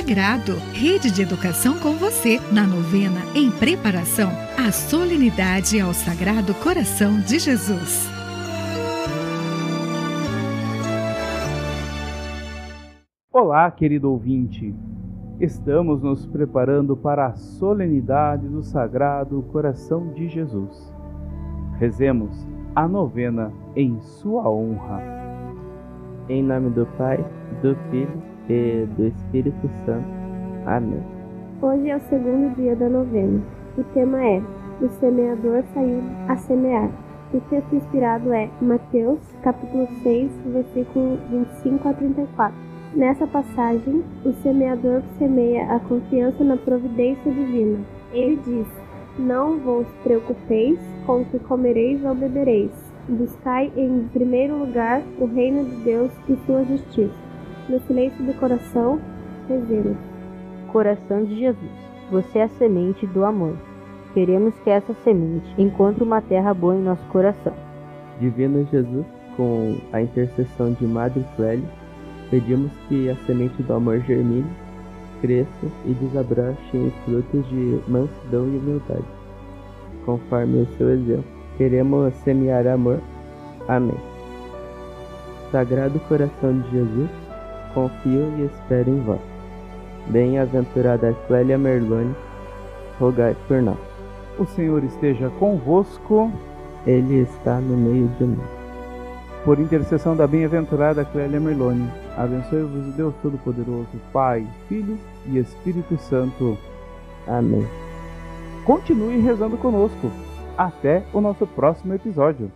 Sagrado, rede de educação com você, na novena em preparação à solenidade ao Sagrado Coração de Jesus. Olá, querido ouvinte. Estamos nos preparando para a solenidade do Sagrado Coração de Jesus. Rezemos a novena em sua honra. Em nome do Pai, do Filho e do Espírito Santo. Amém. Hoje é o segundo dia da novena. O tema é O semeador saiu a semear. O texto inspirado é Mateus, capítulo 6, versículo 25 a 34. Nessa passagem, o semeador semeia a confiança na providência divina. Ele diz: Não vos preocupeis com o que comereis ou bebereis. Buscai em primeiro lugar o reino de Deus e sua justiça no silêncio do coração, rezemos. Coração de Jesus, você é a semente do amor. Queremos que essa semente encontre uma terra boa em nosso coração. Divino Jesus, com a intercessão de Madre Clélia, pedimos que a semente do amor germine, cresça e desabroche em frutos de mansidão e humildade. Conforme o seu exemplo, queremos semear amor. Amém. Sagrado Coração de Jesus, confio e espero em vós. Bem-aventurada Clélia Merlone, rogai por nós. O Senhor esteja convosco. Ele está no meio de nós. Por intercessão da bem-aventurada Clélia Merlone, abençoe-vos o Deus Todo-Poderoso, Pai, Filho e Espírito Santo. Amém. Continue rezando conosco. Até o nosso próximo episódio.